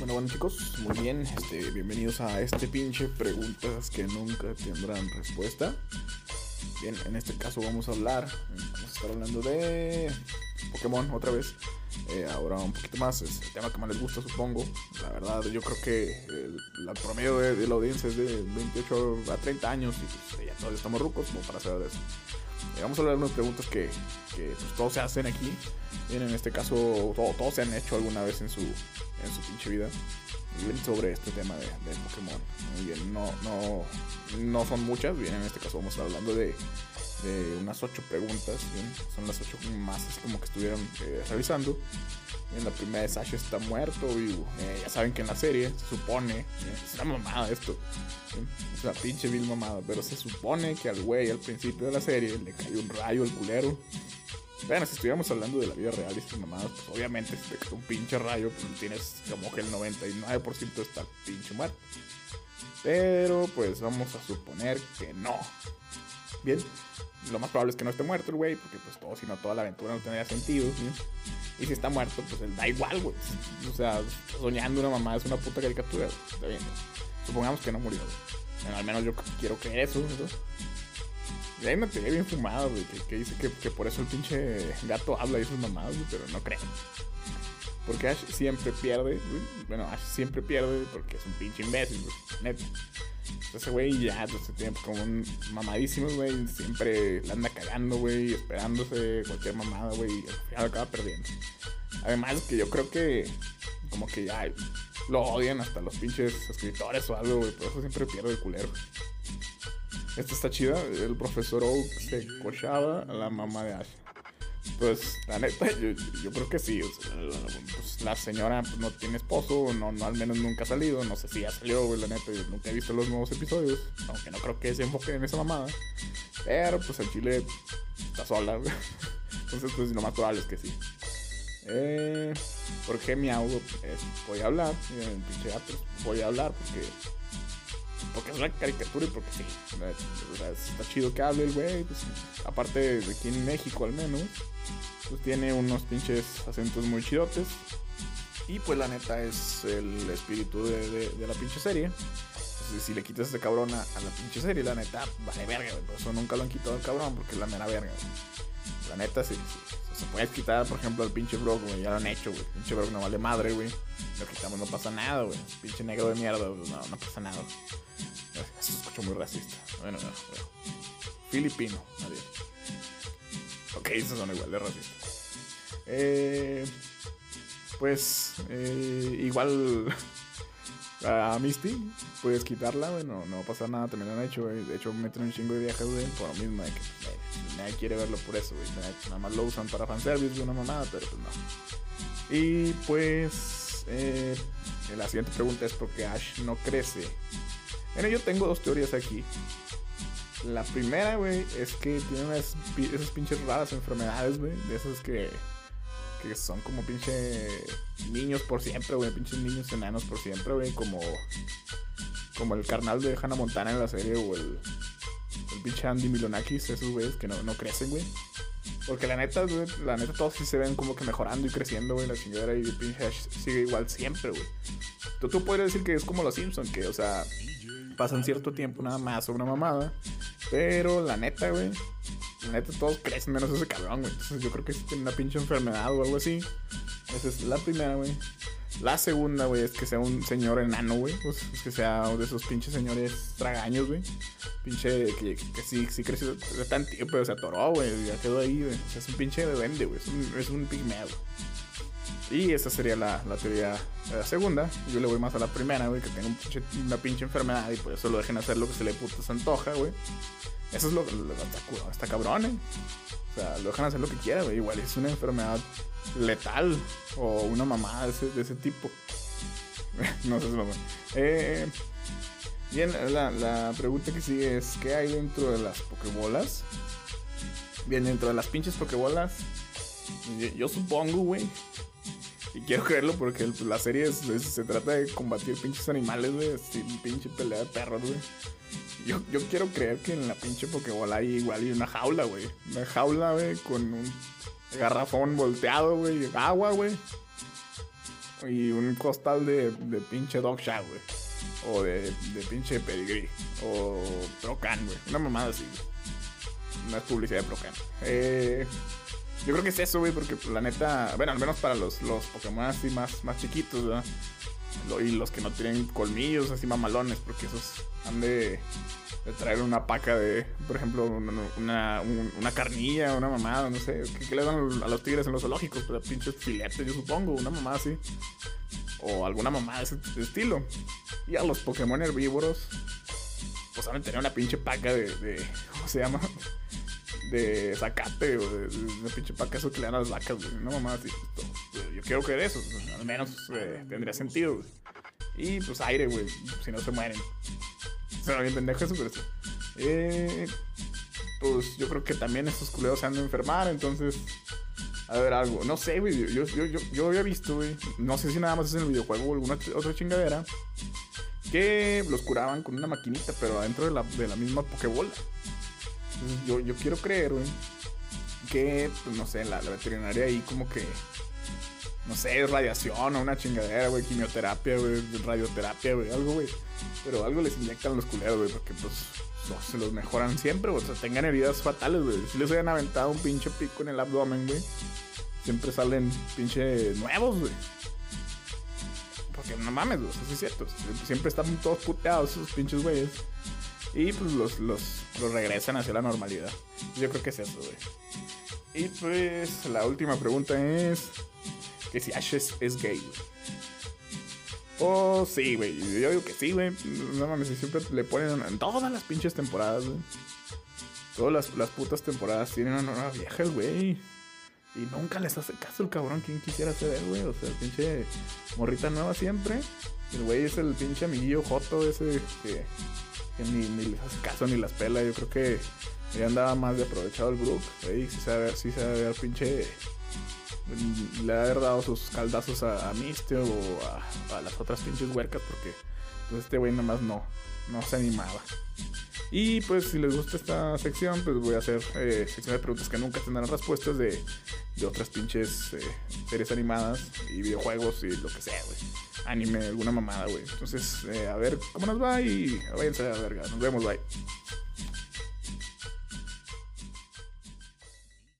Bueno, bueno chicos, muy bien, este, bienvenidos a este pinche preguntas que nunca tendrán respuesta. Bien, en este caso vamos a hablar, vamos a estar hablando de Pokémon otra vez. Eh, ahora un poquito más, es el tema que más les gusta supongo. La verdad, yo creo que el, la promedio de, la audiencia es de 28 a 30 años y pues, ya todos estamos rucos como para saber de eso. Eh, vamos a hablar de unas preguntas que, que pues, todos se hacen aquí. Bien, en este caso, todos se han hecho alguna vez en su, en su pinche vida. Bien, sobre este tema de, de, Pokémon. Muy bien, no, no, no son muchas. Bien, en este caso vamos a estar hablando de, de unas ocho preguntas. Son las ocho más como que estuvieron eh, realizando. Bien, la primera es Ash está muerto. Y eh, ya saben que en la serie se supone. es una mamada esto. es una pinche vil mamada. Pero se supone que al güey al principio de la serie le cayó un rayo al culero. Bueno, si estuviéramos hablando de la vida real y estas mamadas, pues obviamente si te cae un pinche rayo, pues tienes como que el 99% está pinche muerto. Pero pues vamos a suponer que no. Bien, lo más probable es que no esté muerto el güey, porque pues todo, si no toda la aventura no tendría sentido. Y si está muerto, pues él da igual, güey. O sea, soñando una mamá es una puta caricatura. Está bien. Supongamos que no murió, Bueno, al menos yo quiero creer eso. ¿no? Y ahí me pegué bien fumado, güey, que, dice que, que, por eso el pinche gato habla y sus mamadas, güey, pero no creo. Porque Ash siempre pierde. Bueno, Ash siempre pierde porque es un pinche imbécil, neta. Ese güey ya, pues, se tiene como un mamadísimo, güey. Siempre la anda cagando, güey, esperándose cualquier mamada, güey. Y al final acaba perdiendo. Además, que yo creo que, como que ya lo odian hasta los pinches escritores o algo, güey. Por eso siempre pierde el culero. Esta está chida. El profesor Oak se cochaba a la mamá de Ash. Pues, la neta, yo, creo que sí. pues, la señora pues, no tiene esposo, no, no, al menos nunca ha salido. No sé si ya salió, güey, la neta. Yo nunca he visto los nuevos episodios. Aunque no creo que se enfoque en esa mamada. Pero, pues, el chile está sola, güey. Entonces, pues, lo más probable es que sí. Eh, ¿Por qué mi audio? voy a hablar. pinche voy a hablar porque porque es una caricatura y porque sí. Está chido que hable el güey. Pues, aparte de aquí en México al menos. Pues tiene unos pinches acentos muy chidotes. Y pues la neta es el espíritu de, la pinche serie. Si le quitas ese cabrón a, la pinche serie, la neta, vale verga, güey. Por eso nunca lo han quitado al cabrón, porque es la mera verga, La neta, sí, se puede quitar, por ejemplo, al pinche Brock, güey. Ya lo han hecho, güey. Pinche Brock no vale madre, güey. Lo quitamos, no pasa nada, güey. Pinche negro de mierda, No, no pasa nada. Se escucha muy racista. Bueno, no, Filipino, adiós. Ok, esos son igual de racistas. Eh, pues, eh, igual a Misty, puedes quitarla, güey, no, no pasa nada, también lo han hecho, güey. De hecho, meten un chingo de viajes, güey, por lo mismo, de que eh, nadie quiere verlo por eso, güey. Nada más lo usan para fanservice de una mamada, pero pues no. Y pues, eh, la siguiente pregunta es: ¿por qué Ash no crece? Bueno, yo tengo dos teorías aquí. La primera, güey, es que tiene unas, esas pinches raras enfermedades, güey. De esas que, que son como pinche niños por siempre, güey. Pinches niños enanos por siempre, güey. Como, como el carnal de Hannah Montana en la serie o el, el pinche Andy Milonakis, esos güeyes que no, no crecen, güey. Porque la neta, güey, la neta todos sí se ven como que mejorando y creciendo, güey. La chingadera y el pinche sigue igual siempre, güey. Tú, tú podrías decir que es como los Simpsons, que, o sea, pasan cierto tiempo nada más o una mamada. Pero la neta, güey. Neta, todos crecen menos ese cabrón, güey. Entonces yo creo que si tiene una pinche enfermedad o algo así. Esa es la primera, güey. La segunda, güey, es que sea un señor enano, güey. Pues, es que sea de esos pinches señores tragaños, güey. Pinche que, sí, sí creció tan tiempo, pero se atoró, güey. Ya quedó ahí, güey. O sea, es un pinche de vende, güey. Es un, es un pigmeo, y esa sería la, la teoría la segunda. Yo le voy más a la primera, güey, que pinche, una pinche enfermedad y por eso lo dejen hacer lo que se le puta se antoja, güey. Eso es lo que está, está cabrón, eh. O sea, lo dejan hacer lo que quiera, güey. Igual es una enfermedad letal o una mamada de ese, tipo. no sé si lo eh, Bien, la, la pregunta que sigue es: ¿qué hay dentro de las pokebolas? Bien, dentro de las pinches pokebolas, yo supongo, güey, y quiero creerlo porque la serie se trata de combatir pinches animales, güey. Así, pinche pelea de perros, güey. Yo, yo quiero creer que en la pinche Pokébola hay igual y una jaula, güey. Una jaula, güey, con un garrafón volteado, güey. Agua, güey. y un costal de, de pinche Dog Shack, güey. O de, de pinche Pedigree. O Procan, güey. Una mamada así, güey. Una publicidad de Procan. Eh, yo creo que es eso, güey, porque la neta, bueno, al menos para los, los Pokémon así más, más chiquitos, ¿verdad? y los que no tienen colmillos así mamalones, porque esos han de, de traer una paca de, por ejemplo, una, una, carnilla, una mamada, no sé, ¿qué, le dan a los tigres en los zoológicos? Pues pinches filetes, yo supongo, una mamada así. O alguna mamada de ese estilo. Y a los Pokémon herbívoros, pues van a tener una pinche paca de, de ¿cómo se llama? De zacate o de, de, pinche paca eso que le dan a las vacas, güey. Una mamada así. Yo quiero creer eso, al menos eh, tendría sentido, güey. Y pues aire, güey, si no se mueren. Suena bien pendejo eso, pero sí. Eh, pues yo creo que también estos culeros se han de enfermar, entonces. A ver, algo. No sé, güey. Yo, yo, yo, yo había visto, güey. No sé si nada más es en el videojuego o alguna otra chingadera. Que los curaban con una maquinita, pero adentro de la, de la misma Pokébola. Yo, yo quiero creer, güey, que, pues, no sé, la, la veterinaria ahí como que, no sé, radiación o una chingadera, güey, quimioterapia, güey, radioterapia, güey, algo, güey. Pero algo les inyectan los culeros, güey, porque pues se los mejoran siempre, güey. O sea, tengan heridas fatales, güey. Si les hayan aventado un pinche pico en el abdomen, güey, siempre salen pinche nuevos, güey. Porque no mames, güey, eso es cierto. Siempre están todos puteados esos pinches güeyes. Y pues los, los, los regresan hacia la normalidad. Yo creo que es eso, güey. Y pues la última pregunta es que si Ash es, gay. Oh, sí, güey. Yo digo que sí, güey. No mames, siempre le ponen en todas las pinches temporadas, güey. Todas las, las putas temporadas tienen una nueva vieja, güey. Y nunca les hace caso el cabrón. ¿Quién quisiera ser él, güey? O sea, pinche morrita nueva siempre. El güey es el pinche amiguillo Joto ese que ni, ni les hace caso ni las pela. Yo creo que ya andaba más de aprovechado el Brook. si se si se ver pinche. Le ha dado sus caldazos a, a o a, las otras pinches huercas porque pues este güey nomás no, no se animaba. Y pues si les gusta esta sección, pues voy a hacer eh, sección de preguntas que nunca tendrán respuestas de, de otras pinches eh, series animadas y videojuegos y lo que sea, güey anime, alguna mamada, güey. Entonces, eh, a ver cómo nos va y váyanse a la verga. Nos vemos, bye.